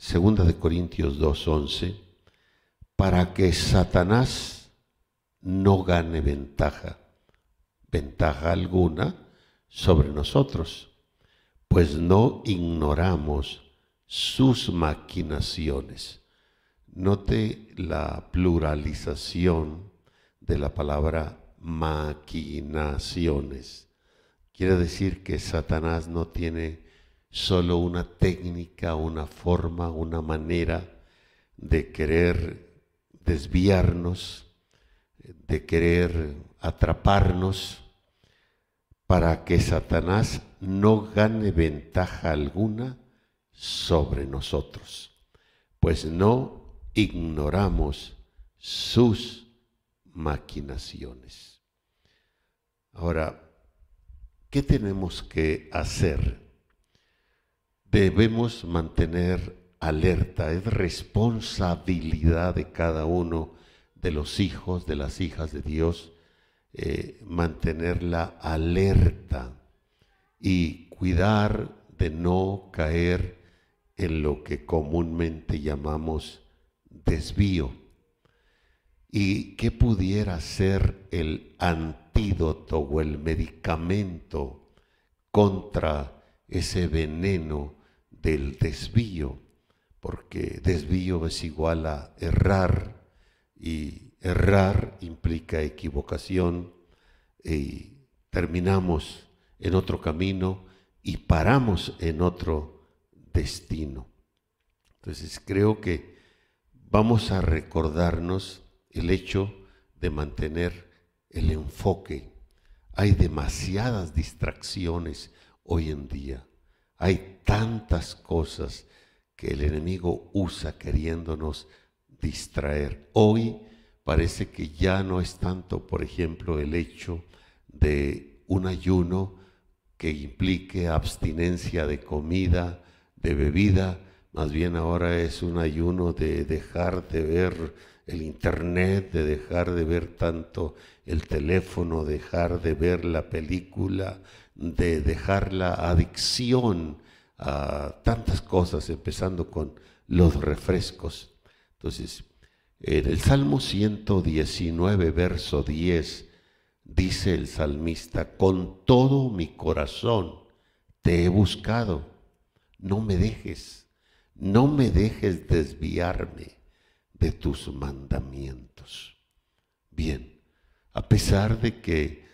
Segunda de Corintios 2:11, para que Satanás no gane ventaja, ventaja alguna sobre nosotros, pues no ignoramos sus maquinaciones. Note la pluralización de la palabra maquinaciones. Quiere decir que Satanás no tiene solo una técnica, una forma, una manera de querer desviarnos, de querer atraparnos, para que Satanás no gane ventaja alguna sobre nosotros, pues no ignoramos sus maquinaciones. Ahora, ¿qué tenemos que hacer? Debemos mantener alerta, es responsabilidad de cada uno de los hijos, de las hijas de Dios, eh, mantenerla alerta y cuidar de no caer en lo que comúnmente llamamos desvío. ¿Y qué pudiera ser el antídoto o el medicamento contra ese veneno del desvío? Porque desvío es igual a errar y errar implica equivocación y terminamos en otro camino y paramos en otro destino. Entonces creo que vamos a recordarnos el hecho de mantener el enfoque. Hay demasiadas distracciones hoy en día. Hay tantas cosas que el enemigo usa queriéndonos distraer. Hoy parece que ya no es tanto, por ejemplo, el hecho de un ayuno que implique abstinencia de comida, de bebida, más bien ahora es un ayuno de dejar de ver el internet, de dejar de ver tanto el teléfono, dejar de ver la película, de dejar la adicción a tantas cosas, empezando con los refrescos. Entonces, en el Salmo 119, verso 10, dice el salmista, con todo mi corazón te he buscado, no me dejes no me dejes desviarme de tus mandamientos. Bien, a pesar de que,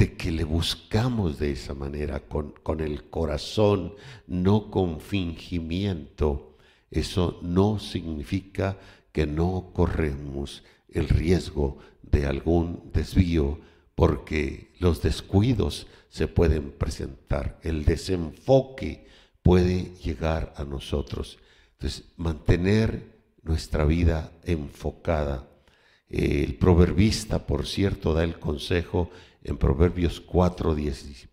de que le buscamos de esa manera, con, con el corazón, no con fingimiento, eso no significa que no corremos el riesgo de algún desvío, porque los descuidos se pueden presentar, el desenfoque puede llegar a nosotros. Entonces, mantener nuestra vida enfocada. El proverbista, por cierto, da el consejo en Proverbios 4,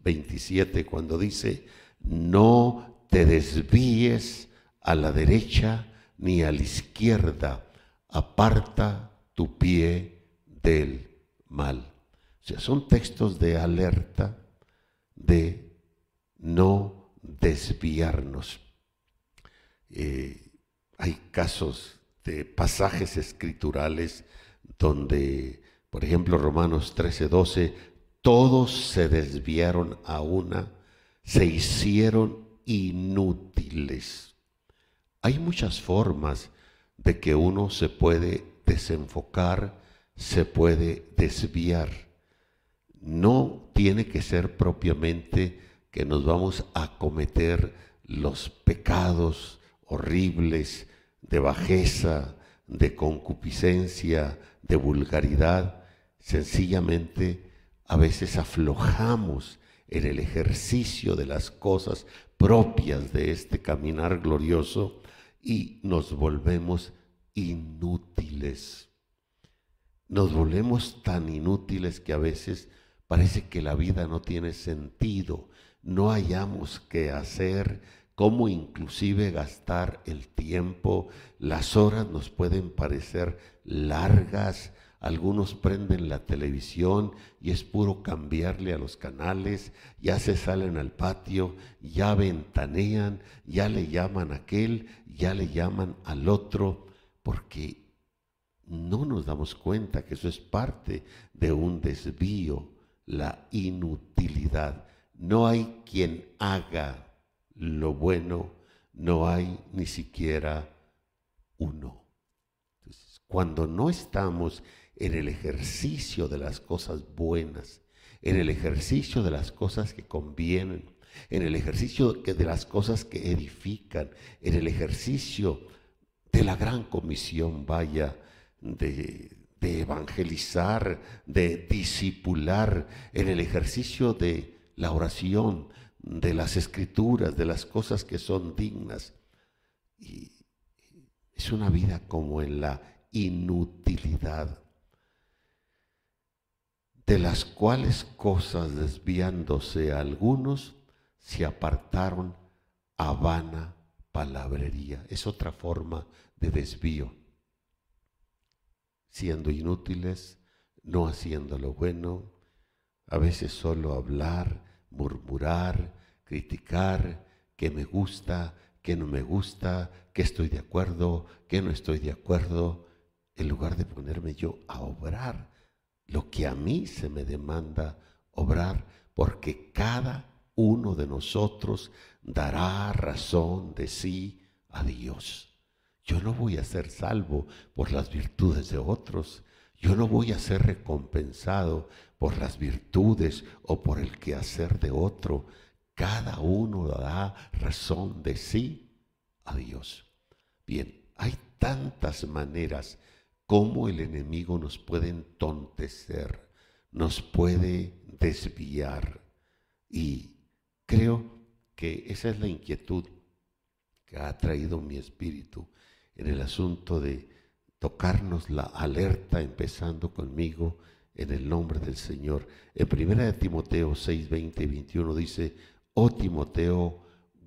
27, cuando dice, no te desvíes a la derecha ni a la izquierda, aparta tu pie del mal. O sea, son textos de alerta de no desviarnos. Eh, hay casos de pasajes escriturales donde, por ejemplo, Romanos 13, 12, todos se desviaron a una, se hicieron inútiles. Hay muchas formas de que uno se puede desenfocar, se puede desviar. No tiene que ser propiamente que nos vamos a cometer los pecados horribles de bajeza, de concupiscencia, de vulgaridad, sencillamente a veces aflojamos en el ejercicio de las cosas propias de este caminar glorioso y nos volvemos inútiles. Nos volvemos tan inútiles que a veces parece que la vida no tiene sentido, no hayamos qué hacer, cómo inclusive gastar el tiempo, las horas nos pueden parecer largas, Algunos prenden la televisión y es puro cambiarle a los canales, ya se salen al patio, ya ventanean, ya le llaman a aquel, ya le llaman al otro, porque no nos damos cuenta que eso es parte de un desvío, la inutilidad. No hay quien haga lo bueno, no hay ni siquiera uno. cuando no estamos en el ejercicio de las cosas buenas, en el ejercicio de las cosas que convienen, en el ejercicio de las cosas que edifican, en el ejercicio de la gran comisión, vaya, de, evangelizar, de discipular, en el ejercicio de la oración, de las escrituras, de las cosas que son dignas. Y es una vida como en la inutilidad, de las cuales cosas desviándose algunos se apartaron a vana palabrería. Es otra forma de desvío siendo inútiles, no haciendo lo bueno, a veces solo hablar, murmurar, criticar, que me gusta, que no me gusta, que estoy de acuerdo, que no estoy de acuerdo, en lugar de ponerme yo a obrar lo que a mí se me demanda obrar, porque cada uno de nosotros dará razón de sí a Dios. Yo no voy a ser salvo por las virtudes de otros. Yo no voy a ser recompensado por las virtudes o por el quehacer de otro. Cada uno da razón de sí a Dios. Bien, hay tantas maneras como el enemigo nos puede entontecer, nos puede desviar. Y creo que esa es la inquietud que ha traído mi espíritu en el asunto de tocarnos la alerta, empezando conmigo en el nombre del Señor. En primera de Timoteo 6, 20 y 21 dice, oh Timoteo,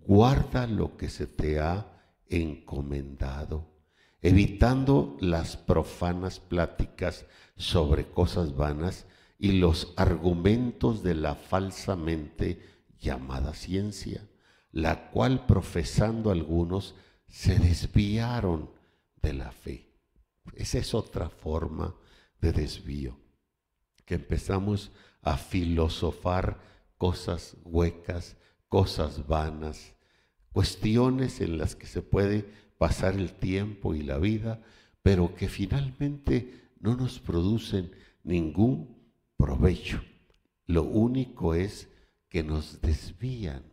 guarda lo que se te ha encomendado, evitando las profanas pláticas sobre cosas vanas y los argumentos de la falsamente llamada ciencia, la cual profesando algunos se desviaron de la fe. Esa es otra forma de desvío, que empezamos a filosofar cosas huecas, cosas vanas, cuestiones en las que se puede pasar el tiempo y la vida, pero que finalmente no nos producen ningún provecho. Lo único es que nos desvían,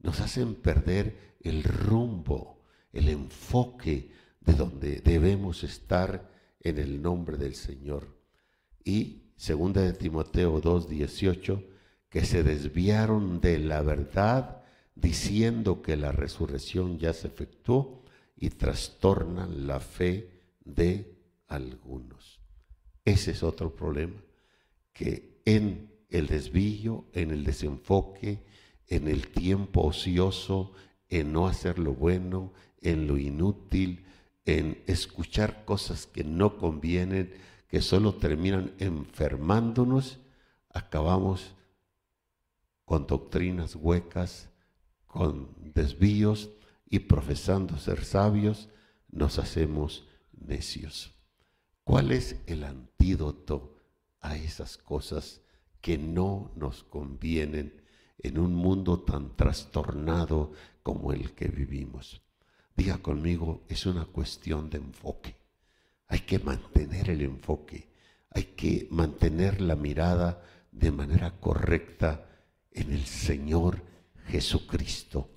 nos hacen perder el rumbo el enfoque de donde debemos estar en el nombre del Señor. Y segunda de Timoteo 2:18, que se desviaron de la verdad diciendo que la resurrección ya se efectuó y trastornan la fe de algunos. Ese es otro problema, que en el desvío, en el desenfoque, en el tiempo ocioso, en no hacer lo bueno, en lo inútil, en escuchar cosas que no convienen, que solo terminan enfermándonos, acabamos con doctrinas huecas, con desvíos y profesando ser sabios, nos hacemos necios. ¿Cuál es el antídoto a esas cosas que no nos convienen en un mundo tan trastornado como el que vivimos? Diga conmigo, es una cuestión de enfoque. Hay que mantener el enfoque, hay que mantener la mirada de manera correcta en el Señor Jesucristo.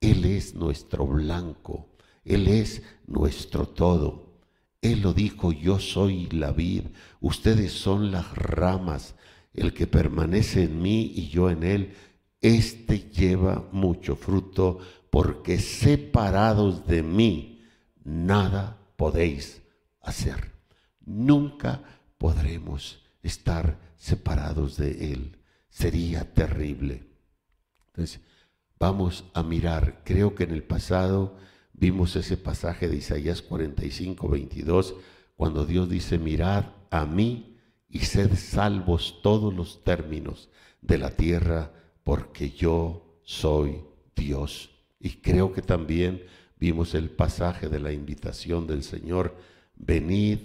Él es nuestro blanco, Él es nuestro todo. Él lo dijo, yo soy la vid, ustedes son las ramas, el que permanece en mí y yo en Él, éste lleva mucho fruto porque separados de mí nada podéis hacer. Nunca podremos estar separados de Él. Sería terrible. Entonces, vamos a mirar. Creo que en el pasado vimos ese pasaje de Isaías 45, 22, cuando Dios dice, mirad a mí y sed salvos todos los términos de la tierra, porque yo soy Dios. Y creo que también vimos el pasaje de la invitación del Señor, venid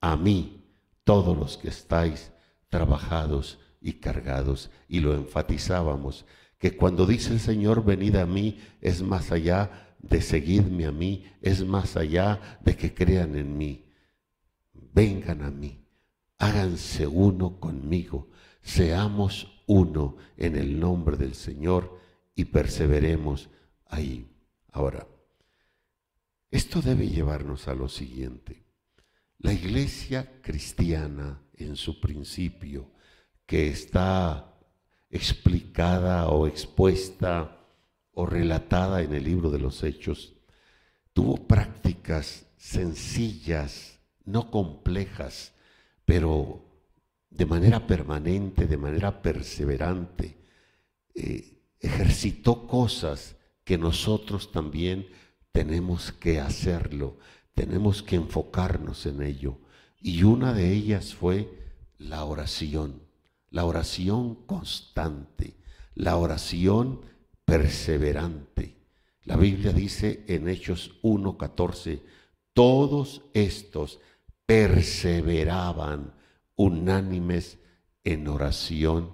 a mí todos los que estáis trabajados y cargados. Y lo enfatizábamos, que cuando dice el Señor, venid a mí, es más allá de seguirme a mí, es más allá de que crean en mí. Vengan a mí, háganse uno conmigo, seamos uno en el nombre del Señor y perseveremos ahí. Ahora, esto debe llevarnos a lo siguiente. La iglesia cristiana en su principio, que está explicada o expuesta o relatada en el libro de los Hechos, tuvo prácticas sencillas, no complejas, pero de manera permanente, de manera perseverante, eh, ejercitó cosas que nosotros también tenemos que hacerlo, tenemos que enfocarnos en ello. Y una de ellas fue la oración, la oración constante, la oración perseverante. La Biblia dice en Hechos 1.14, todos estos perseveraban unánimes en oración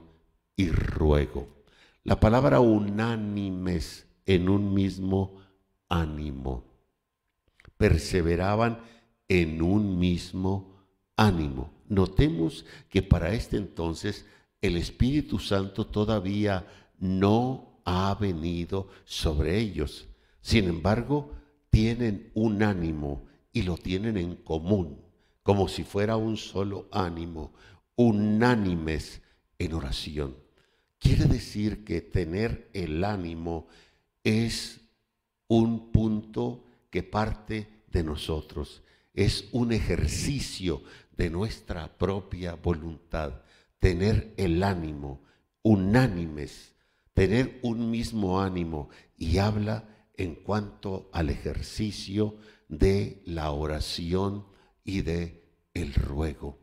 y ruego. La palabra unánimes en un mismo ánimo. Perseveraban en un mismo ánimo. Notemos que para este entonces el Espíritu Santo todavía no ha venido sobre ellos. Sin embargo, tienen un ánimo y lo tienen en común, como si fuera un solo ánimo, unánimes en oración. Quiere decir que tener el ánimo es un punto que parte de nosotros, es un ejercicio de nuestra propia voluntad, tener el ánimo, unánimes, tener un mismo ánimo y habla en cuanto al ejercicio de la oración y de el ruego.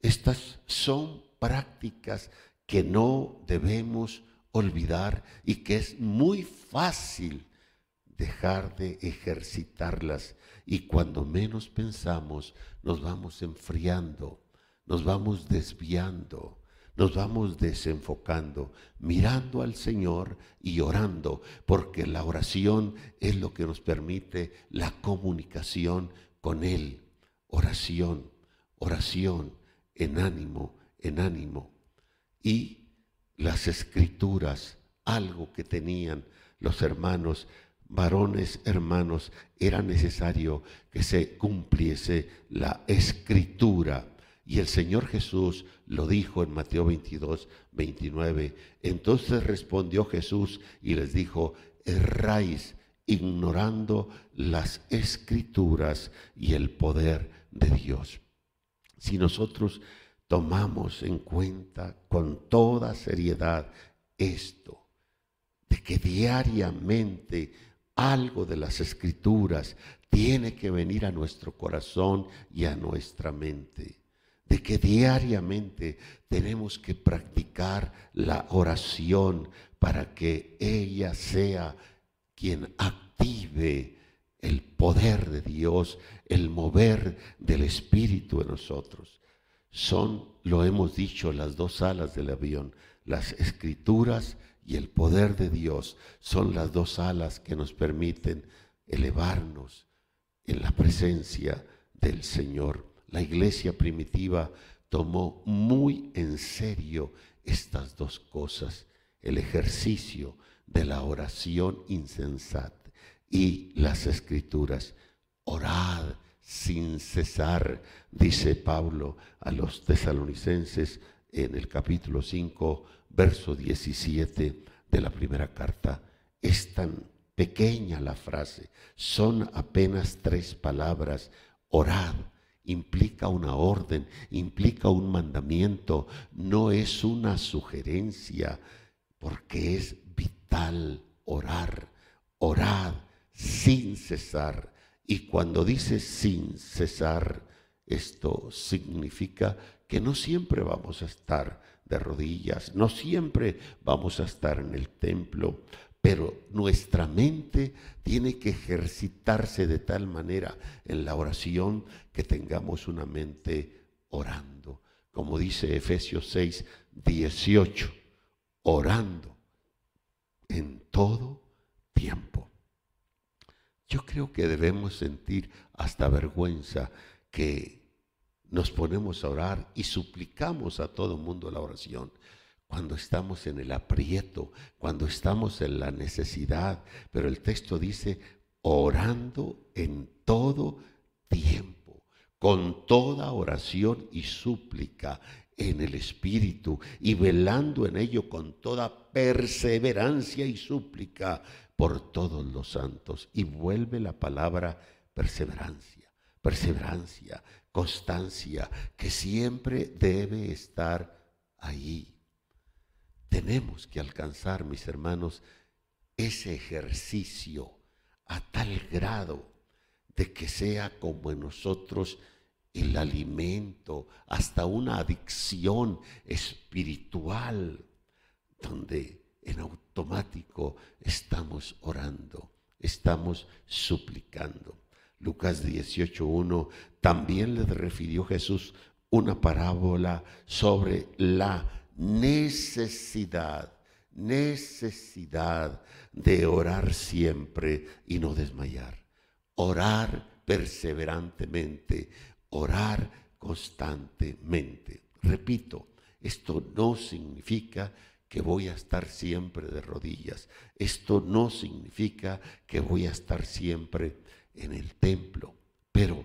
Estas son prácticas que no debemos olvidar y que es muy fácil dejar de ejercitarlas y cuando menos pensamos nos vamos enfriando, nos vamos desviando, nos vamos desenfocando, mirando al Señor y orando, porque la oración es lo que nos permite la comunicación con Él. Oración, oración, en ánimo, en ánimo. Y las escrituras, algo que tenían los hermanos varones hermanos, era necesario que se cumpliese la escritura. Y el Señor Jesús lo dijo en Mateo 22, 29. Entonces respondió Jesús y les dijo, erráis ignorando las escrituras y el poder de Dios. Si nosotros tomamos en cuenta con toda seriedad esto, de que diariamente algo de las escrituras tiene que venir a nuestro corazón y a nuestra mente. De que diariamente tenemos que practicar la oración para que ella sea quien active el poder de Dios, el mover del Espíritu en nosotros. Son, lo hemos dicho, las dos alas del avión, las escrituras y el poder de Dios son las dos alas que nos permiten elevarnos en la presencia del Señor. La iglesia primitiva tomó muy en serio estas dos cosas, el ejercicio de la oración insensata y las escrituras. Orad sin cesar, dice Pablo a los tesalonicenses en el capítulo 5, verso 17 de la primera carta. Es tan pequeña la frase, son apenas tres palabras. Orad implica una orden, implica un mandamiento, no es una sugerencia, porque es vital orar, orad sin cesar. Y cuando dice sin cesar, Esto significa que no siempre vamos a estar de rodillas, no siempre vamos a estar en el templo, pero nuestra mente tiene que ejercitarse de tal manera en la oración que tengamos una mente orando. Como dice Efesios 6, 18, orando en todo tiempo. Yo creo que debemos sentir hasta vergüenza que nos ponemos a orar y suplicamos a todo mundo la oración cuando estamos en el aprieto, cuando estamos en la necesidad. Pero el texto dice, orando en todo tiempo, con toda oración y súplica en el Espíritu y velando en ello con toda perseverancia y súplica por todos los santos. Y vuelve la palabra perseverancia, perseverancia, constancia, que siempre debe estar ahí. Tenemos que alcanzar, mis hermanos, ese ejercicio a tal grado de que sea como en nosotros el alimento, hasta una adicción espiritual, donde en automático estamos orando, estamos suplicando. Lucas 18.1 también le refirió Jesús una parábola sobre la necesidad, necesidad de orar siempre y no desmayar. Orar perseverantemente, orar constantemente. Repito, esto no significa que voy a estar siempre de rodillas. Esto no significa que voy a estar siempre en el templo, pero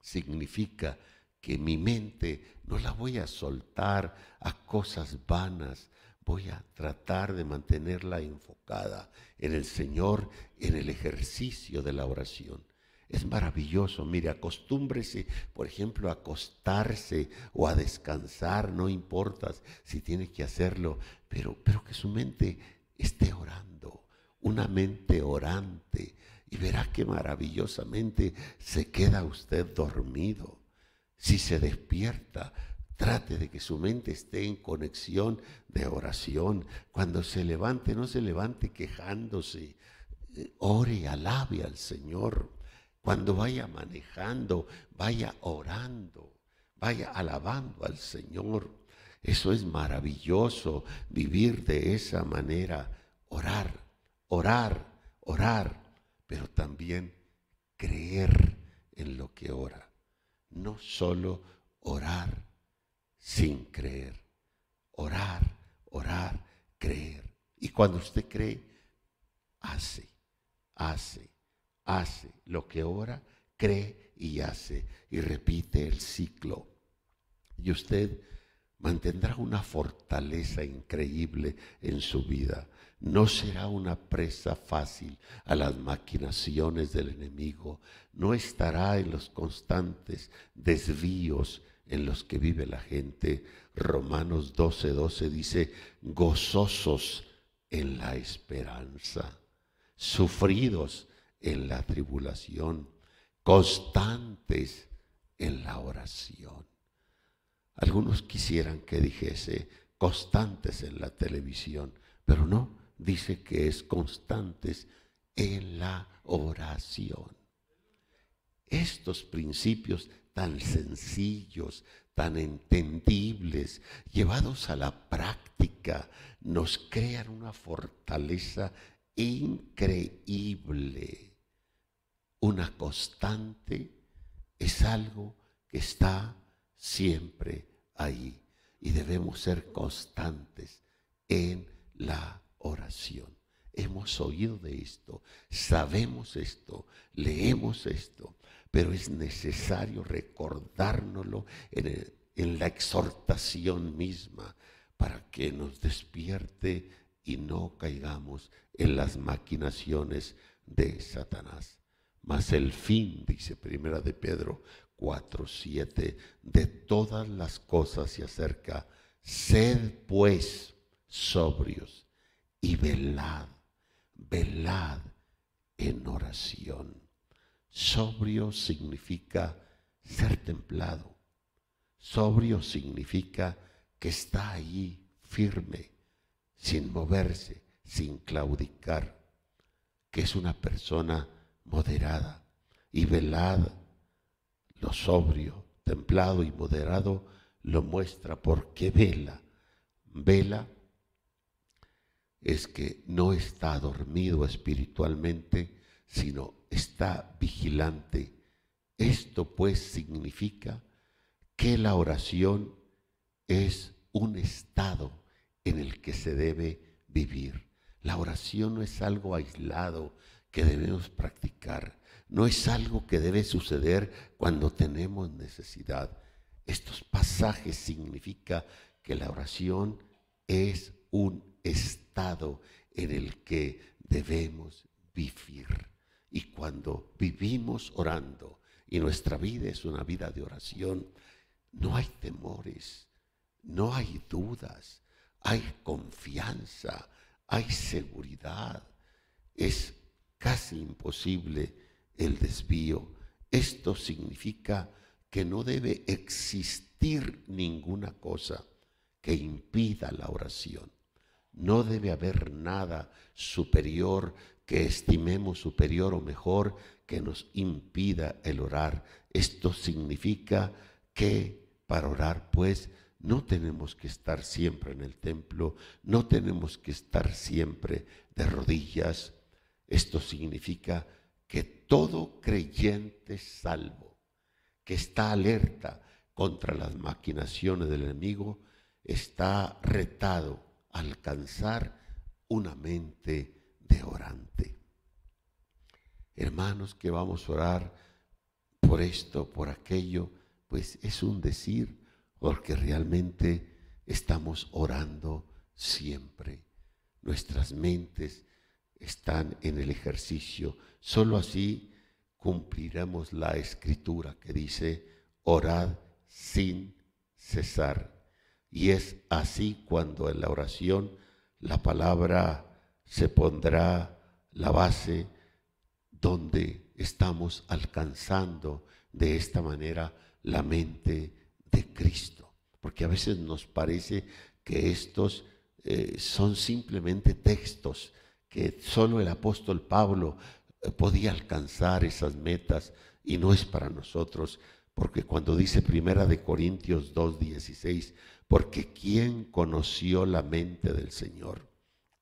significa que mi mente no la voy a soltar a cosas vanas, voy a tratar de mantenerla enfocada en el Señor, en el ejercicio de la oración. Es maravilloso, mire, acostúmbrese, por ejemplo, a acostarse o a descansar, no importa si tiene que hacerlo, pero, pero que su mente esté orando, una mente orante, y verá que maravillosamente se queda usted dormido. Si se despierta, trate de que su mente esté en conexión de oración. Cuando se levante, no se levante quejándose, eh, ore, alabe al Señor. Cuando vaya manejando, vaya orando, vaya alabando al Señor. Eso es maravilloso, vivir de esa manera, orar, orar, orar, pero también creer en lo que ora. No solo orar sin creer, orar, orar, creer. Y cuando usted cree, hace, hace, hace lo que ora, cree y hace y repite el ciclo. Y usted mantendrá una fortaleza increíble en su vida. No será una presa fácil a las maquinaciones del enemigo. No estará en los constantes desvíos en los que vive la gente. Romanos 12, 12 dice, gozosos en la esperanza, sufridos en la tribulación, constantes en la oración. Algunos quisieran que dijese constantes en la televisión, pero no, dice que es constantes en la oración. Estos principios tan sencillos, tan entendibles, llevados a la práctica, nos crean una fortaleza increíble. Una constante es algo que está siempre ahí y debemos ser constantes en la oración. Hemos oído de esto, sabemos esto, leemos esto, pero es necesario recordárnoslo en, en la exhortación misma para que nos despierte y no caigamos en las maquinaciones de Satanás. Mas el fin, dice Primera de Pedro 4, 7, de todas las cosas se acerca, sed pues sobrios y velad, velad en oración. Sobrio significa ser templado. Sobrio significa que está ahí firme, sin moverse, sin claudicar, que es una persona moderada y velada. Lo sobrio, templado y moderado lo muestra porque vela. Vela es que no está dormido espiritualmente, sino está vigilante. Esto pues significa que la oración es un estado en el que se debe vivir. La oración no es algo aislado que debemos practicar, no es algo que debe suceder cuando tenemos necesidad. Estos pasajes significa que la oración es un estado en el que debemos vivir. Y cuando vivimos orando y nuestra vida es una vida de oración, no hay temores, no hay dudas, hay confianza, hay seguridad. Es casi imposible el desvío. Esto significa que no debe existir ninguna cosa que impida la oración. No debe haber nada superior que estimemos superior o mejor que nos impida el orar. Esto significa que para orar, pues, no tenemos que estar siempre en el templo, no tenemos que estar siempre de rodillas. Esto significa que todo creyente salvo, que está alerta contra las maquinaciones del enemigo, está retado alcanzar una mente de orante. Hermanos, que vamos a orar por esto, por aquello, pues es un decir, porque realmente estamos orando siempre. Nuestras mentes están en el ejercicio. Solo así cumpliremos la escritura que dice, orad sin cesar. Y es así cuando en la oración la palabra se pondrá la base donde estamos alcanzando de esta manera la mente de Cristo. Porque a veces nos parece que estos eh, son simplemente textos, que solo el apóstol Pablo eh, podía alcanzar esas metas y no es para nosotros, porque cuando dice Primera de Corintios 2:16, porque quién conoció la mente del Señor,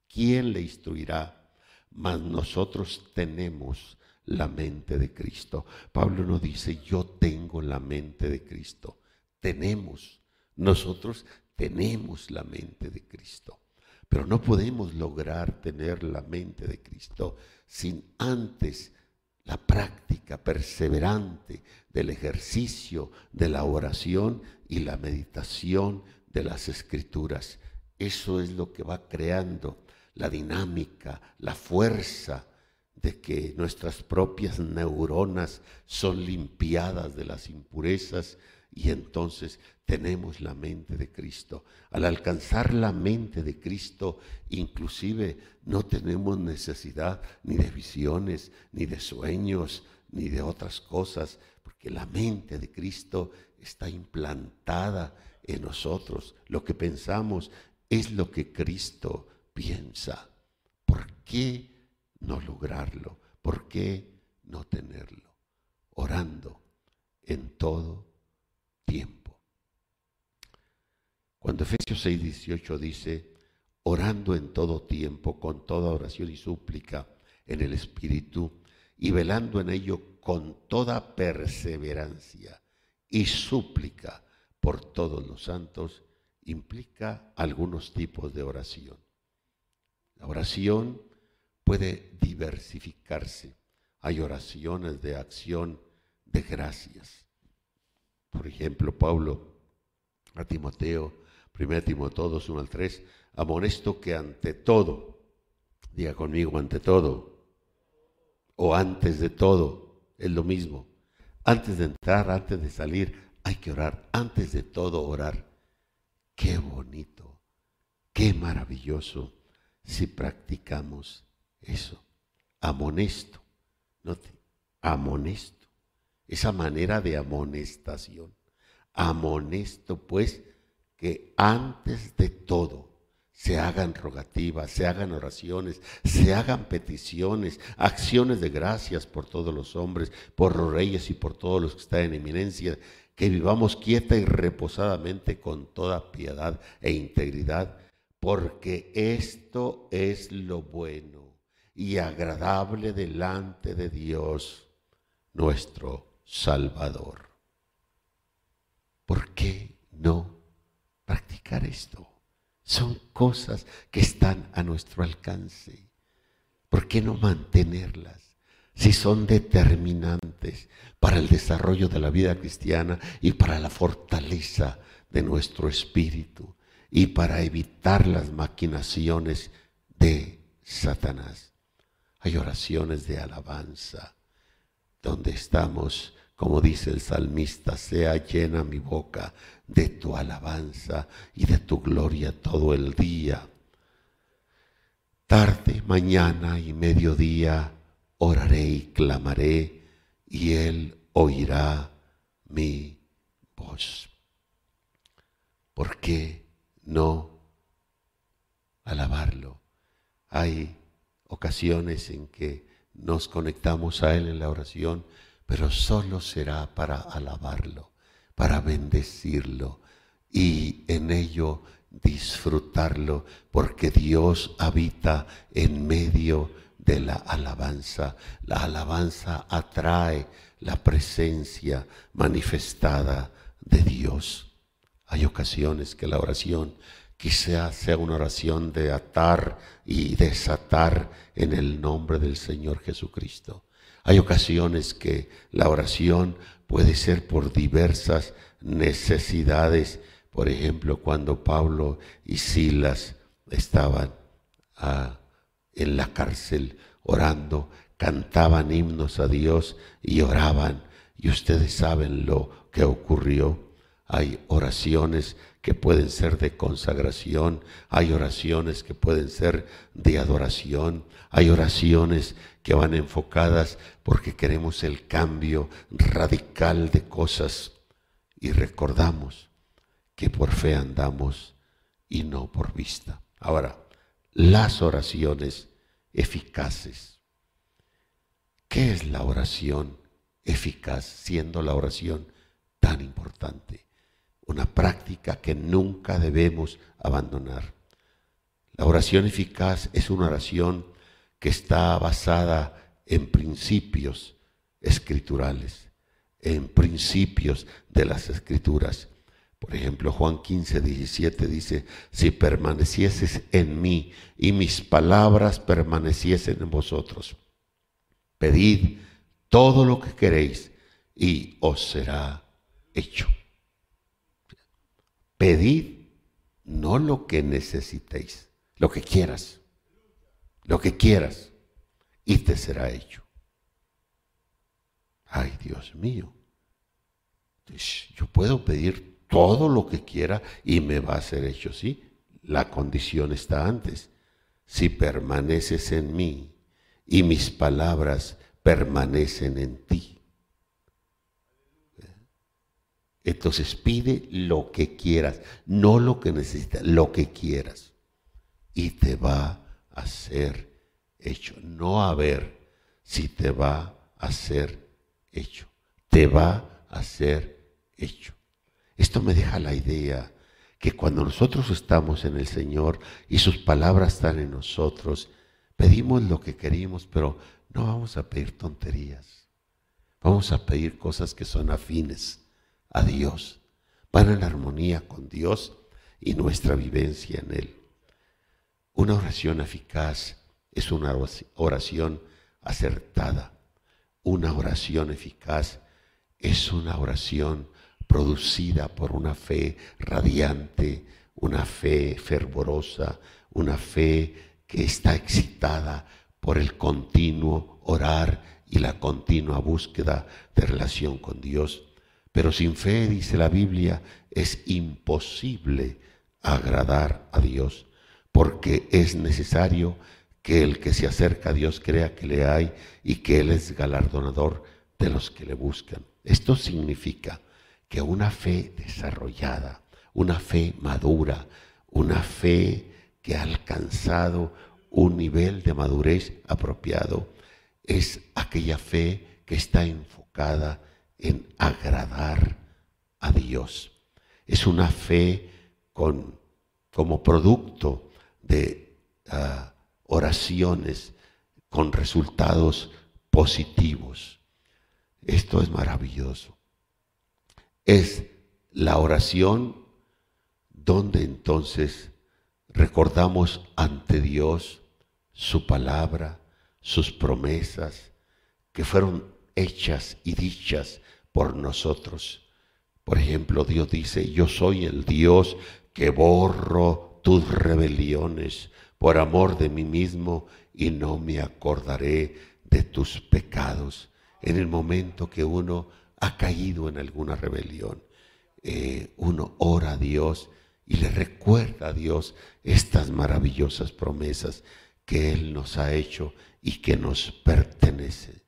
quién le instruirá, mas nosotros tenemos la mente de Cristo. Pablo no dice, yo tengo la mente de Cristo. Tenemos, nosotros tenemos la mente de Cristo. Pero no podemos lograr tener la mente de Cristo sin antes la práctica perseverante del ejercicio de la oración y la meditación de las escrituras. Eso es lo que va creando la dinámica, la fuerza de que nuestras propias neuronas son limpiadas de las impurezas y entonces tenemos la mente de Cristo. Al alcanzar la mente de Cristo, inclusive no tenemos necesidad ni de visiones, ni de sueños, ni de otras cosas, porque la mente de Cristo está implantada en nosotros. Lo que pensamos es lo que Cristo piensa. ¿Por qué? no lograrlo? ¿Por qué no tenerlo? Orando en todo tiempo. Cuando Efesios 6, 18 dice, orando en todo tiempo, con toda oración y súplica en el Espíritu, y velando en ello con toda perseverancia y súplica por todos los santos, implica algunos tipos de oración. La oración puede diversificarse. Hay oraciones de acción de gracias. Por ejemplo, Pablo a Timoteo, 1 Timoteo 2, 1 al 3, amonesto que ante todo, diga conmigo, ante todo, o antes de todo, es lo mismo. Antes de entrar, antes de salir, hay que orar. Antes de todo, orar. Qué bonito, qué maravilloso si practicamos eso. Amonesto. te amonesto. esa manera de amonestación. Amonesto pues que antes de todo se hagan rogativas, se hagan oraciones, se hagan peticiones, acciones de gracias por todos los hombres, por los reyes y por todos los que están en eminencia, que vivamos quieta y reposadamente con toda piedad e integridad, porque esto es lo bueno y agradable delante de Dios, nuestro Salvador. ¿Por qué no practicar esto? Son cosas que están a nuestro alcance. ¿Por qué no mantenerlas? Si son determinantes para el desarrollo de la vida cristiana y para la fortaleza de nuestro espíritu y para evitar las maquinaciones de Satanás. Hay oraciones de alabanza donde estamos como dice el salmista, sea llena mi boca de tu alabanza y de tu gloria todo el día. Tarde, mañana y mediodía oraré y clamaré y él oirá mi voz. ¿Por qué no alabarlo? Hay ocasiones en que nos conectamos a Él en la oración pero solo será para alabarlo, para bendecirlo y en ello disfrutarlo, porque Dios habita en medio de la alabanza. La alabanza atrae la presencia manifestada de Dios. Hay ocasiones que la oración quizá sea una oración de atar y desatar en el nombre del Señor Jesucristo. Hay ocasiones que la oración puede ser por diversas necesidades. Por ejemplo, cuando Pablo y Silas estaban ah, en la cárcel orando, cantaban himnos a Dios y oraban. Y ustedes saben lo que ocurrió. Hay oraciones que pueden ser de consagración, hay oraciones que pueden ser de adoración, hay oraciones que van enfocadas porque queremos el cambio radical de cosas y recordamos que por fe andamos y no por vista. Ahora, las oraciones eficaces. ¿Qué es la oración eficaz siendo la oración tan importante? Una práctica que nunca debemos abandonar. La oración eficaz es una oración que está basada en principios escriturales, en principios de las escrituras. Por ejemplo, Juan 15, 17 dice, si permanecieses en mí y mis palabras permaneciesen en vosotros, pedid todo lo que queréis y os será hecho. Pedid no lo que necesitéis, lo que quieras lo que quieras y te será hecho. Ay, Dios mío. Yo puedo pedir todo lo que quiera y me va a ser hecho, sí. La condición está antes. Si permaneces en mí y mis palabras permanecen en ti. Entonces pide lo que quieras, no lo que necesitas, lo que quieras. Y te va a ser hecho. No a ver si te va a ser hecho. Te va a ser hecho. Esto me deja la idea que cuando nosotros estamos en el Señor y sus palabras están en nosotros, pedimos lo que queremos, pero no vamos a pedir tonterías. Vamos a pedir cosas que son afines a Dios, van en armonía con Dios y nuestra vivencia en Él. Una oración eficaz es una oración acertada. Una oración eficaz es una oración producida por una fe radiante, una fe fervorosa, una fe que está excitada por el continuo orar y la continua búsqueda de relación con Dios. Pero sin fe, dice la Biblia, es imposible agradar a Dios porque es necesario que el que se acerca a Dios crea que le hay y que Él es galardonador de los que le buscan. Esto significa que una fe desarrollada, una fe madura, una fe que ha alcanzado un nivel de madurez apropiado, es aquella fe que está enfocada en agradar a Dios. Es una fe con, como producto de ah, oraciones con resultados positivos. Esto es maravilloso. Es la oración donde entonces recordamos ante Dios su palabra, sus promesas, que fueron hechas y dichas por nosotros. Por ejemplo, Dios dice, yo soy el Dios que borro tus rebeliones por amor de mí mismo y no me acordaré de tus pecados. En el momento que uno ha caído en alguna rebelión, eh, uno ora a Dios y le recuerda a Dios estas maravillosas promesas que Él nos ha hecho y que nos pertenece.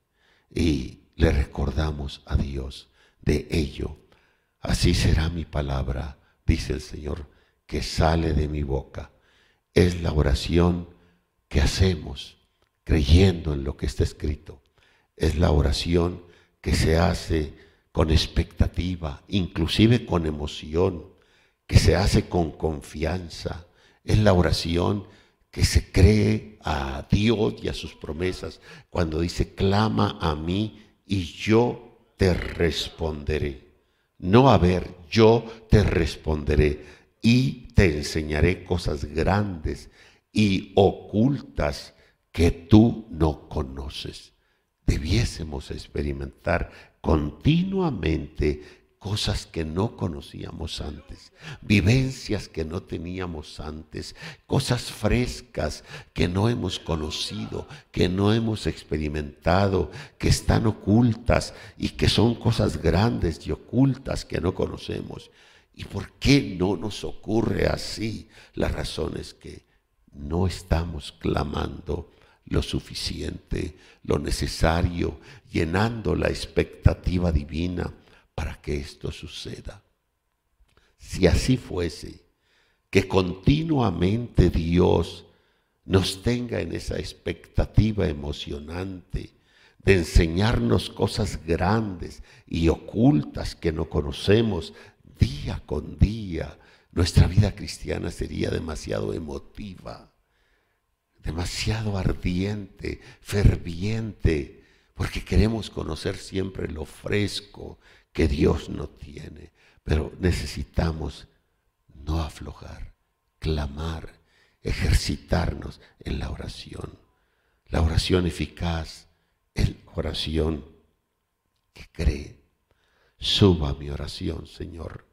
Y le recordamos a Dios de ello. Así será mi palabra, dice el Señor, que sale de mi boca. Es la oración que hacemos creyendo en lo que está escrito. Es la oración que se hace con expectativa, inclusive con emoción, que se hace con confianza. Es la oración que se cree a Dios y a sus promesas cuando dice, clama a mí y yo te responderé. No a ver, yo te responderé y te enseñaré cosas grandes y ocultas que tú no conoces. Debiésemos experimentar continuamente cosas que no conocíamos antes, vivencias que no teníamos antes, cosas frescas que no hemos conocido, que no hemos experimentado, que están ocultas y que son cosas grandes y ocultas que no conocemos. ¿Y por qué no nos ocurre así? La razón es que no estamos clamando lo suficiente, lo necesario, llenando la expectativa divina para que esto suceda. Si así fuese, que continuamente Dios nos tenga en esa expectativa emocionante de enseñarnos cosas grandes y ocultas que no conocemos día con día, nuestra vida cristiana sería demasiado emotiva, demasiado ardiente, ferviente, porque queremos conocer siempre lo fresco, que Dios no tiene. Pero necesitamos no aflojar, clamar, ejercitarnos en la oración. La oración eficaz es oración que cree. Suba mi oración, Señor,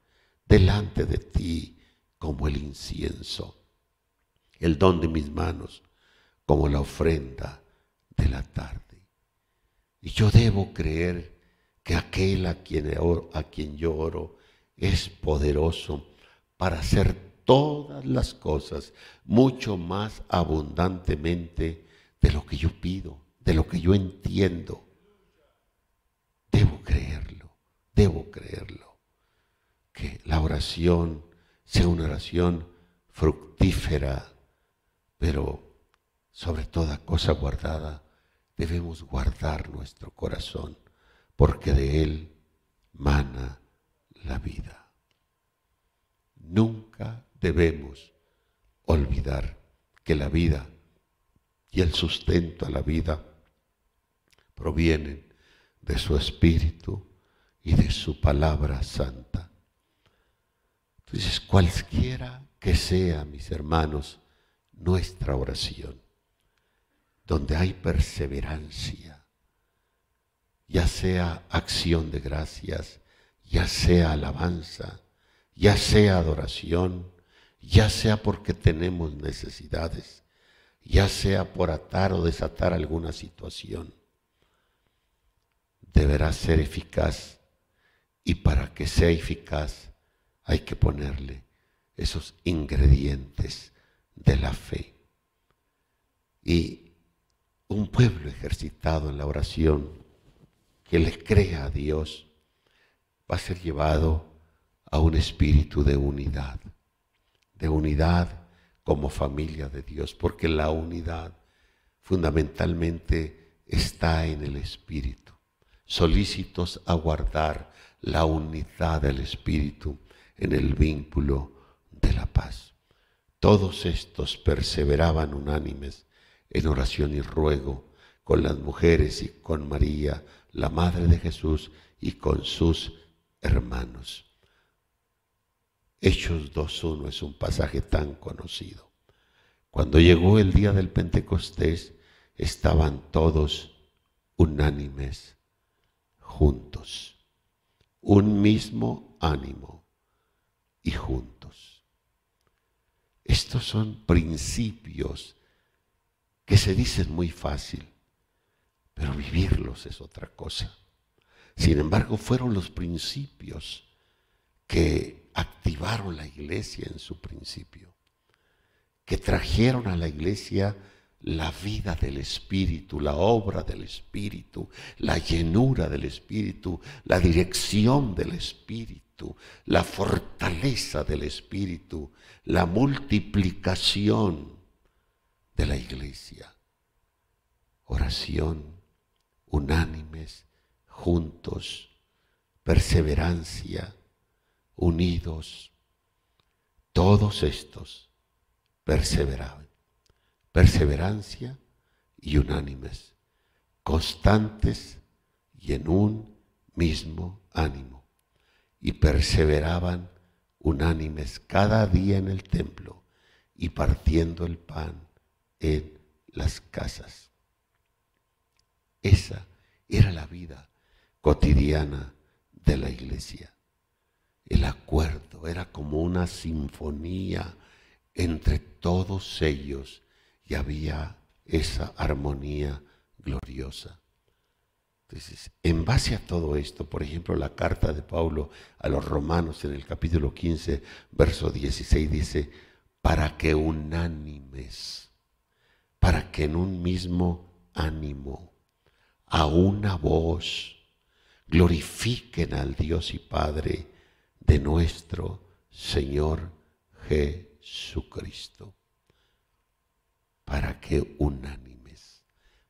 delante de ti como el incienso, el don de mis manos como la ofrenda de la tarde. Y yo debo creer que aquel a quien, a quien yo oro es poderoso para hacer todas las cosas mucho más abundantemente de lo que yo pido, de lo que yo entiendo. Debo creerlo, debo creerlo. Que la oración sea una oración fructífera, pero sobre toda cosa guardada, debemos guardar nuestro corazón porque de Él mana la vida. Nunca debemos olvidar que la vida y el sustento a la vida provienen de su Espíritu y de su palabra santa. Entonces, cualquiera que sea, mis hermanos, nuestra oración, donde hay perseverancia, ya sea acción de gracias, ya sea alabanza, ya sea adoración, ya sea porque tenemos necesidades, ya sea por atar o desatar alguna situación, deberá ser eficaz y para que sea eficaz hay que ponerle esos ingredientes de la fe. Y un pueblo ejercitado en la oración que le crea a Dios, va a ser llevado a un espíritu de unidad, de unidad como familia de Dios, porque la unidad fundamentalmente está en el espíritu, solícitos a guardar la unidad del espíritu en el vínculo de la paz. Todos estos perseveraban unánimes en oración y ruego con las mujeres y con María, la Madre de Jesús, y con sus hermanos. Hechos 2.1 es un pasaje tan conocido. Cuando llegó el día del Pentecostés, estaban todos unánimes, juntos, un mismo ánimo y juntos. Estos son principios que se dicen muy fácil, pero vivirlos es otra cosa. Sin embargo, fueron los principios que activaron la iglesia en su principio, que trajeron a la iglesia la vida del Espíritu, la obra del Espíritu, la llenura del Espíritu, la dirección del Espíritu, la fortaleza del Espíritu, la multiplicación de la iglesia. Oración, unánimes, juntos, perseverancia, unidos. Todos estos perseveraban. Perseverancia y unánimes, constantes y en un mismo ánimo. Y perseveraban unánimes cada día en el templo y partiendo el pan en las casas. Esa era la vida cotidiana de la iglesia. El acuerdo era como una sinfonía entre todos ellos y había esa armonía gloriosa. Entonces, en base a todo esto, por ejemplo, la carta de Pablo a los romanos en el capítulo 15, verso 16 dice, para que unánimes, para que en un mismo ánimo, a una voz, glorifiquen al Dios y Padre de nuestro Señor Jesucristo. Para que unánimes,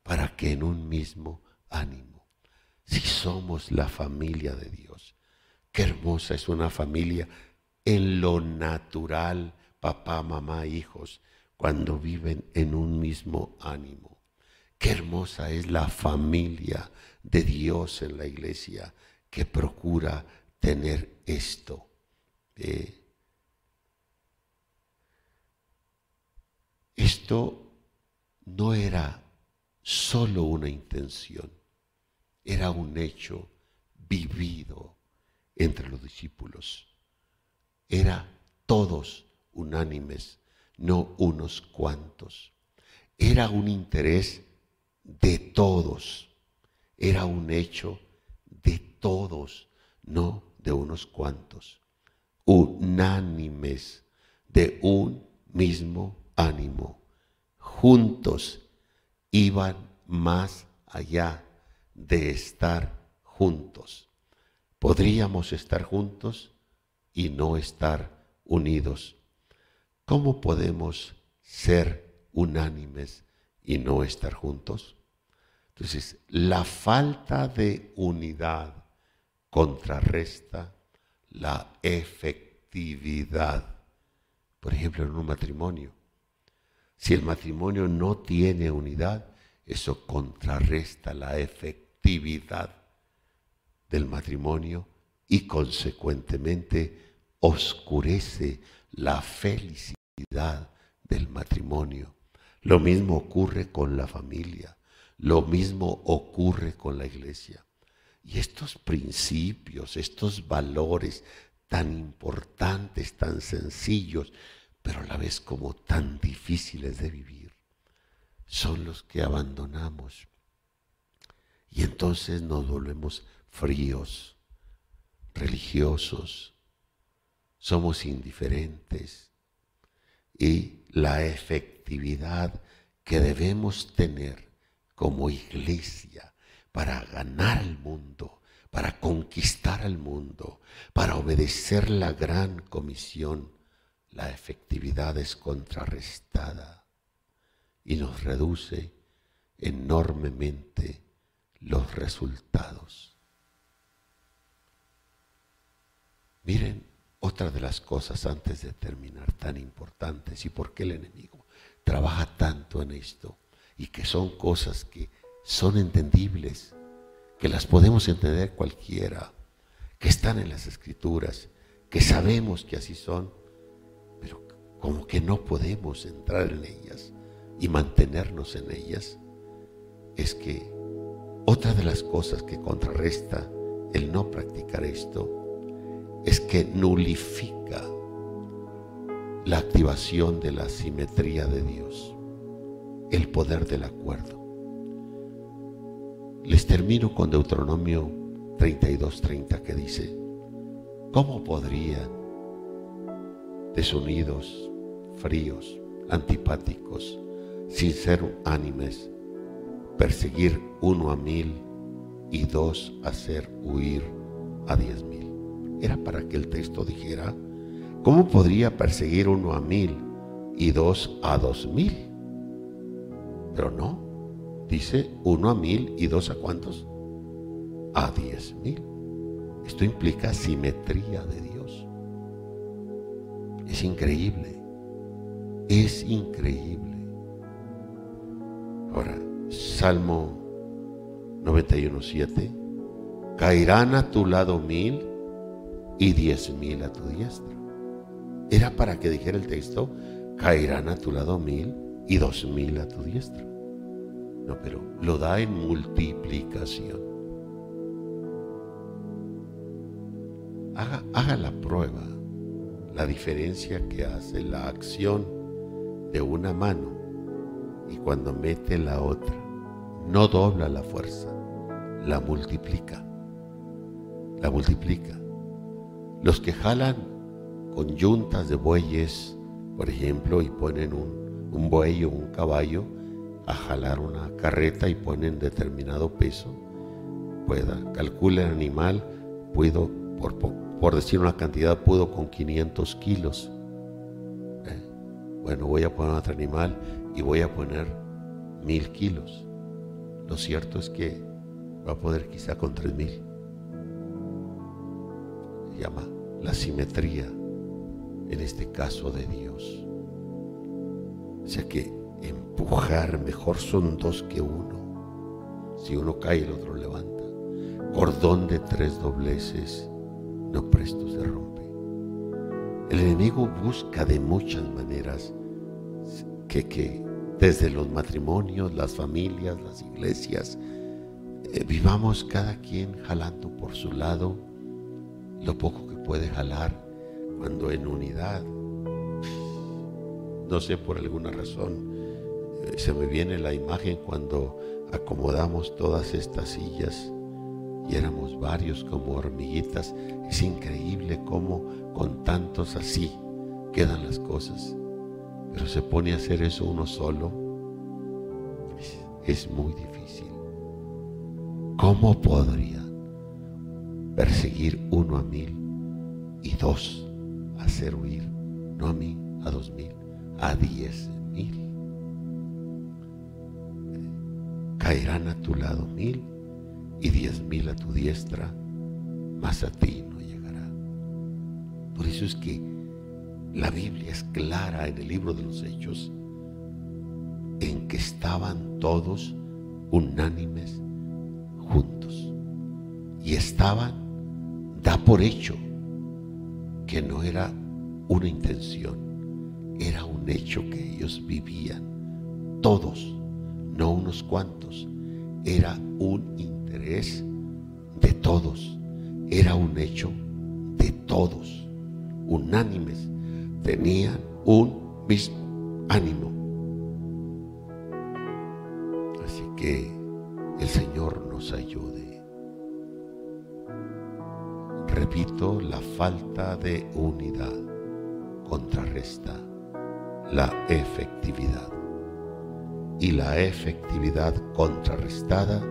para que en un mismo ánimo, si somos la familia de Dios, qué hermosa es una familia en lo natural, papá, mamá, hijos, cuando viven en un mismo ánimo. Qué hermosa es la familia de Dios en la iglesia que procura tener esto. Eh, esto no era solo una intención, era un hecho vivido entre los discípulos. Era todos unánimes, no unos cuantos. Era un interés de todos, era un hecho de todos, no de unos cuantos. Unánimes, de un mismo ánimo, juntos, iban más allá de estar juntos. Podríamos estar juntos y no estar unidos. ¿Cómo podemos ser unánimes y no estar juntos? Entonces, la falta de unidad contrarresta la efectividad. Por ejemplo, en un matrimonio. Si el matrimonio no tiene unidad, eso contrarresta la efectividad del matrimonio y consecuentemente oscurece la felicidad del matrimonio. Lo mismo ocurre con la familia, lo mismo ocurre con la iglesia. Y estos principios, estos valores tan importantes, tan sencillos, pero a la vez como tan difíciles de vivir, son los que abandonamos. Y entonces nos volvemos fríos, religiosos, somos indiferentes. Y la efectividad que debemos tener como iglesia para ganar el mundo, para conquistar el mundo, para obedecer la gran comisión, la efectividad es contrarrestada y nos reduce enormemente los resultados. Miren otra de las cosas antes de terminar tan importantes y por qué el enemigo trabaja tanto en esto y que son cosas que son entendibles, que las podemos entender cualquiera, que están en las escrituras, que sabemos que así son, pero como que no podemos entrar en ellas y mantenernos en ellas, es que otra de las cosas que contrarresta el no practicar esto es que nulifica la activación de la simetría de Dios, el poder del acuerdo. Les termino con Deuteronomio 32:30 que dice, ¿cómo podrían desunidos, fríos, antipáticos, sin ser ánimes, perseguir uno a mil y dos hacer huir a diez mil. Era para que el texto dijera, ¿cómo podría perseguir uno a mil y dos a dos mil? Pero no, dice uno a mil y dos a cuántos? A diez mil. Esto implica simetría de Dios. Es increíble, es increíble. Ahora, Salmo 91.7, caerán a tu lado mil y diez mil a tu diestra. Era para que dijera el texto, caerán a tu lado mil y dos mil a tu diestra. No, pero lo da en multiplicación. Haga, haga la prueba, la diferencia que hace la acción de una mano y cuando mete la otra, no dobla la fuerza, la multiplica. La multiplica. Los que jalan con yuntas de bueyes, por ejemplo, y ponen un, buey o un caballo a jalar una carreta y ponen determinado peso, pueda, calcula el animal, puedo, por, decir una cantidad, puedo con 500 kilos. ¿Eh? Bueno, voy a poner otro animal y voy a poner mil kilos. Lo cierto es que va a poder quizá con tres mil. Se llama la simetría, en este caso de Dios. O sea que empujar mejor son dos que uno. Si uno cae, el otro levanta. Cordón de tres dobleces, no presto se rompe. El enemigo busca de muchas maneras que, que desde los matrimonios, las familias, las iglesias, eh, vivamos cada quien jalando por su lado lo poco que puede jalar cuando en unidad, no sé por alguna razón, eh, se me viene la imagen cuando acomodamos todas estas sillas y éramos varios como hormiguitas. Es increíble cómo con tantos así quedan las cosas. Pero se pone a hacer eso uno solo, es muy difícil. ¿Cómo podría perseguir uno a mil y dos hacer huir, no a mí, a dos mil, a diez mil? Caerán a tu lado mil y diez mil a tu diestra, mas a ti no llegará. Por eso es que la Biblia es clara en el libro de los Hechos en que estaban todos unánimes juntos. Y estaban, da por hecho, que no era una intención, era un hecho que ellos vivían, todos, no unos cuantos, era un interés de todos, era un hecho de todos, unánimes tenían un mismo ánimo. Así que el Señor nos ayude. Repito, la falta de unidad contrarresta la efectividad. Y la efectividad contrarrestada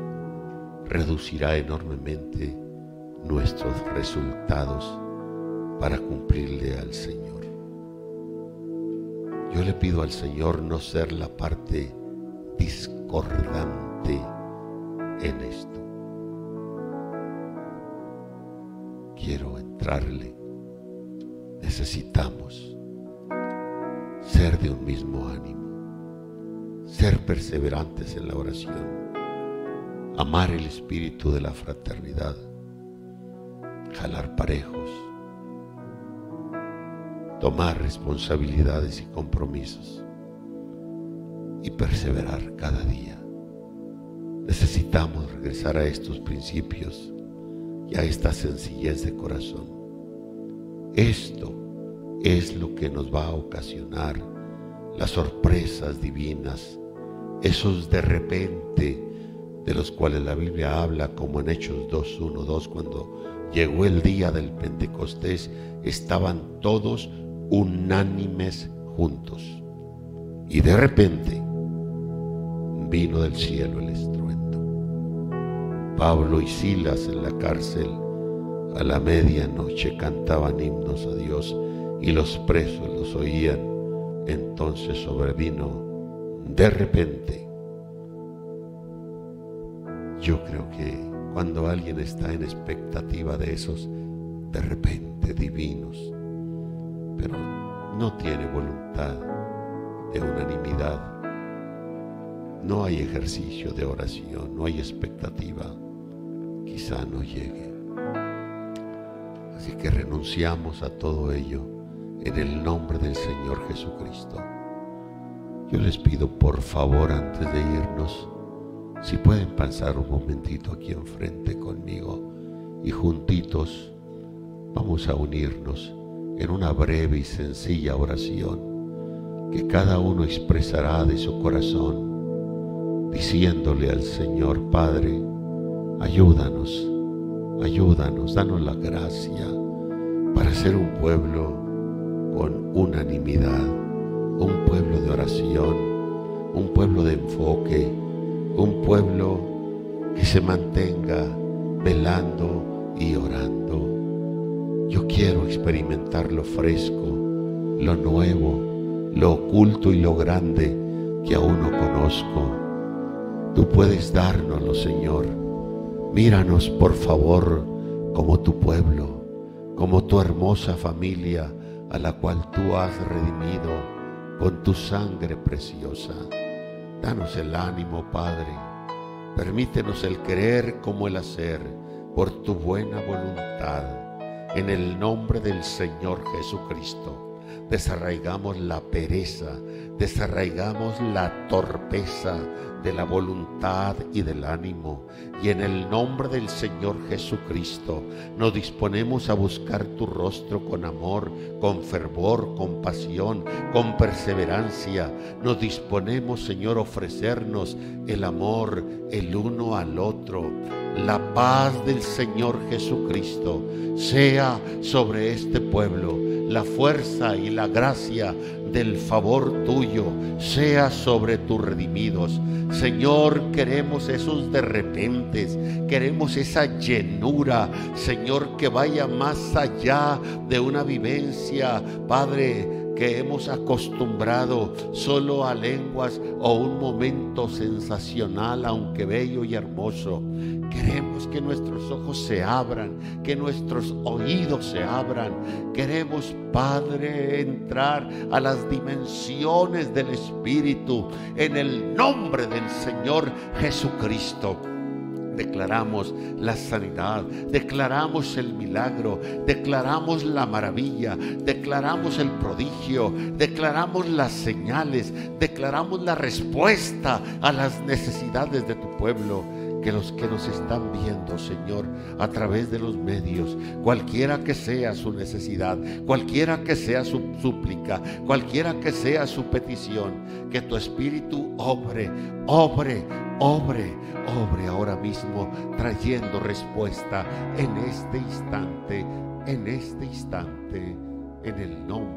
reducirá enormemente nuestros resultados para cumplirle al Señor. Yo le pido al Señor no ser la parte discordante en esto. Quiero entrarle. Necesitamos ser de un mismo ánimo, ser perseverantes en la oración, amar el espíritu de la fraternidad, jalar parejos, tomar responsabilidades y compromisos y perseverar cada día. Necesitamos regresar a estos principios y a esta sencillez de corazón. Esto es lo que nos va a ocasionar las sorpresas divinas, esos de repente de los cuales la Biblia habla como en Hechos 2, 1, 2, cuando llegó el día del Pentecostés, estaban todos unánimes juntos. Y de repente vino del cielo el estruendo. Pablo y Silas en la cárcel a la medianoche cantaban himnos a Dios y los presos los oían. Entonces sobrevino de repente. Yo creo que cuando alguien está en expectativa de esos de repente divinos, pero no tiene voluntad de unanimidad. No hay ejercicio de oración, no hay expectativa. Quizá no llegue. Así que renunciamos a todo ello en el nombre del Señor Jesucristo. Yo les pido por favor antes de irnos, si pueden pasar un momentito aquí enfrente conmigo y juntitos vamos a unirnos en una breve y sencilla oración que cada uno expresará de su corazón, diciéndole al Señor Padre, ayúdanos, ayúdanos, danos la gracia para ser un pueblo con unanimidad, un pueblo de oración, un pueblo de enfoque, un pueblo que se mantenga velando y orando yo quiero experimentar lo fresco, lo nuevo, lo oculto y lo grande que aún no conozco. Tú puedes dárnoslo, Señor. Míranos, por favor, como tu pueblo, como tu hermosa familia a la cual tú has redimido con tu sangre preciosa. Danos el ánimo, Padre. Permítenos el querer como el hacer por tu buena voluntad en el nombre del Señor Jesucristo. Desarraigamos la pereza, desarraigamos la torpeza de la voluntad y del ánimo. Y en el nombre del Señor Jesucristo nos disponemos a buscar tu rostro con amor, con fervor, con pasión, con perseverancia. Nos disponemos, Señor, a ofrecernos el amor el uno al otro. La paz del Señor Jesucristo sea sobre este pueblo. La fuerza y la gracia del favor tuyo sea sobre tus redimidos. Señor, queremos esos de repentes, queremos esa llenura, Señor, que vaya más allá de una vivencia, Padre, que hemos acostumbrado solo a lenguas o un momento sensacional, aunque bello y hermoso. Queremos que nuestros ojos se abran, que nuestros oídos se abran. Queremos, Padre, entrar a las dimensiones del Espíritu en el nombre del Señor Jesucristo declaramos la sanidad, declaramos el milagro, declaramos la maravilla, declaramos el prodigio, declaramos las señales, declaramos la respuesta a las necesidades de tu pueblo que los que nos están viendo, Señor, a través de los medios, cualquiera que sea su necesidad, cualquiera que sea su súplica, cualquiera que sea su petición, que tu Espíritu obre, obre, obre, obre ahora mismo, trayendo respuesta en este instante, en este instante, en el nombre